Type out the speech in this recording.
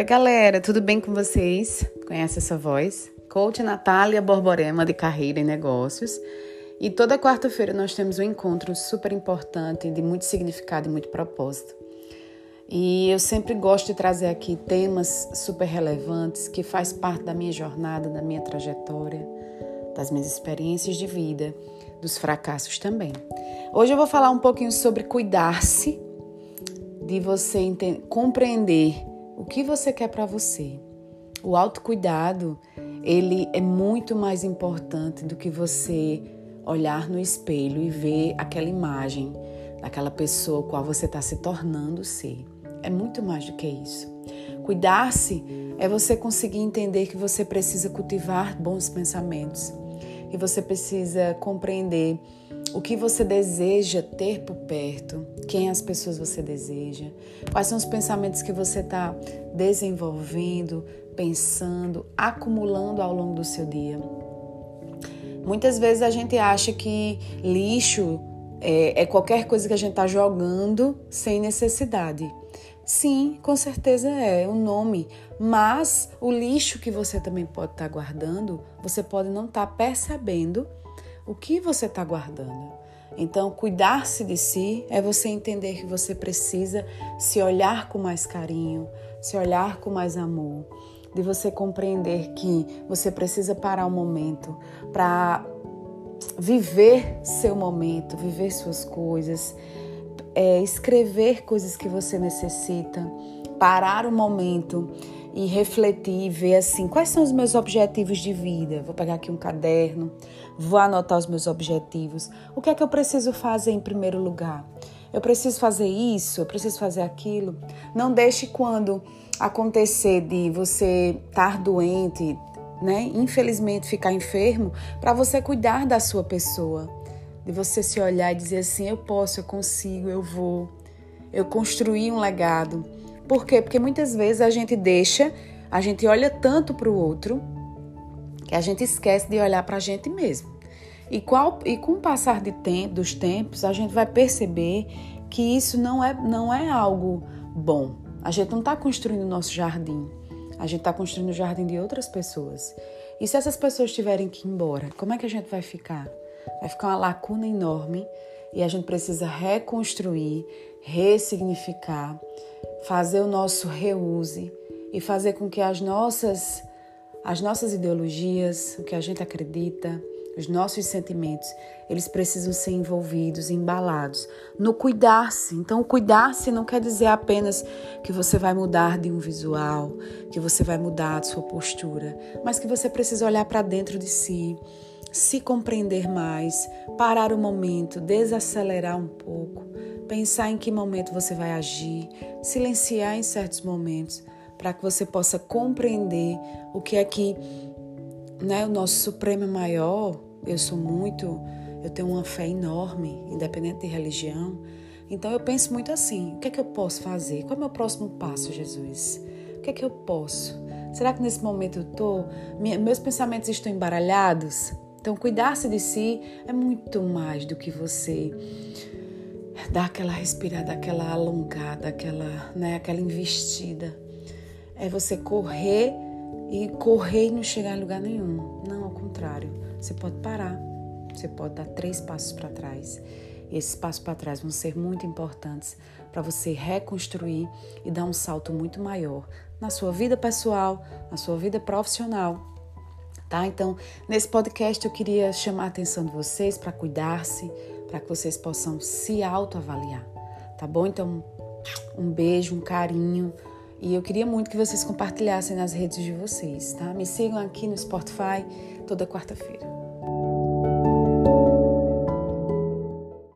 Oi, galera, tudo bem com vocês? Conhece essa voz? Coach Natália Borborema de Carreira e Negócios. E toda quarta-feira nós temos um encontro super importante, de muito significado e muito propósito. E eu sempre gosto de trazer aqui temas super relevantes que faz parte da minha jornada, da minha trajetória, das minhas experiências de vida, dos fracassos também. Hoje eu vou falar um pouquinho sobre cuidar-se, de você compreender que você quer para você. O autocuidado, ele é muito mais importante do que você olhar no espelho e ver aquela imagem daquela pessoa qual você está se tornando ser. É muito mais do que isso. Cuidar-se é você conseguir entender que você precisa cultivar bons pensamentos, que você precisa compreender o que você deseja ter por perto, quem as pessoas você deseja, quais são os pensamentos que você está desenvolvendo, pensando, acumulando ao longo do seu dia. Muitas vezes a gente acha que lixo é, é qualquer coisa que a gente está jogando sem necessidade. Sim, com certeza é o nome, mas o lixo que você também pode estar tá guardando, você pode não estar tá percebendo o que você está guardando. Então, cuidar-se de si é você entender que você precisa se olhar com mais carinho, se olhar com mais amor, de você compreender que você precisa parar um momento para viver seu momento, viver suas coisas, é, escrever coisas que você necessita, parar um momento e refletir e ver assim, quais são os meus objetivos de vida? Vou pegar aqui um caderno, vou anotar os meus objetivos. O que é que eu preciso fazer em primeiro lugar? Eu preciso fazer isso, eu preciso fazer aquilo. Não deixe quando acontecer de você estar doente, né? Infelizmente ficar enfermo, para você cuidar da sua pessoa, de você se olhar e dizer assim: eu posso, eu consigo, eu vou. Eu construí um legado. Por quê? Porque muitas vezes a gente deixa, a gente olha tanto para o outro que a gente esquece de olhar para a gente mesmo. E, qual, e com o passar de tempo, dos tempos, a gente vai perceber que isso não é, não é algo bom. A gente não está construindo o nosso jardim. A gente está construindo o jardim de outras pessoas. E se essas pessoas tiverem que ir embora, como é que a gente vai ficar? Vai ficar uma lacuna enorme e a gente precisa reconstruir, ressignificar, fazer o nosso reuse e fazer com que as nossas as nossas ideologias, o que a gente acredita, os nossos sentimentos, eles precisam ser envolvidos, embalados no cuidar-se. Então, cuidar-se não quer dizer apenas que você vai mudar de um visual, que você vai mudar de sua postura, mas que você precisa olhar para dentro de si, se compreender mais, parar o momento, desacelerar um pouco, pensar em que momento você vai agir, silenciar em certos momentos, para que você possa compreender o que é que né, o nosso Supremo maior. Eu sou muito, eu tenho uma fé enorme, independente de religião. Então eu penso muito assim: o que é que eu posso fazer? Qual é o meu próximo passo, Jesus? O que é que eu posso? Será que nesse momento eu tô, meus pensamentos estão embaralhados? Então, cuidar-se de si é muito mais do que você dar aquela respirada, aquela alongada, aquela, né, aquela investida. É você correr e correr e não chegar em lugar nenhum. Não, ao contrário. Você pode parar. Você pode dar três passos para trás. E esses passos para trás vão ser muito importantes para você reconstruir e dar um salto muito maior na sua vida pessoal, na sua vida profissional tá? Então, nesse podcast eu queria chamar a atenção de vocês para cuidar-se, para que vocês possam se autoavaliar, tá bom? Então, um beijo, um carinho. E eu queria muito que vocês compartilhassem nas redes de vocês, tá? Me sigam aqui no Spotify toda quarta-feira.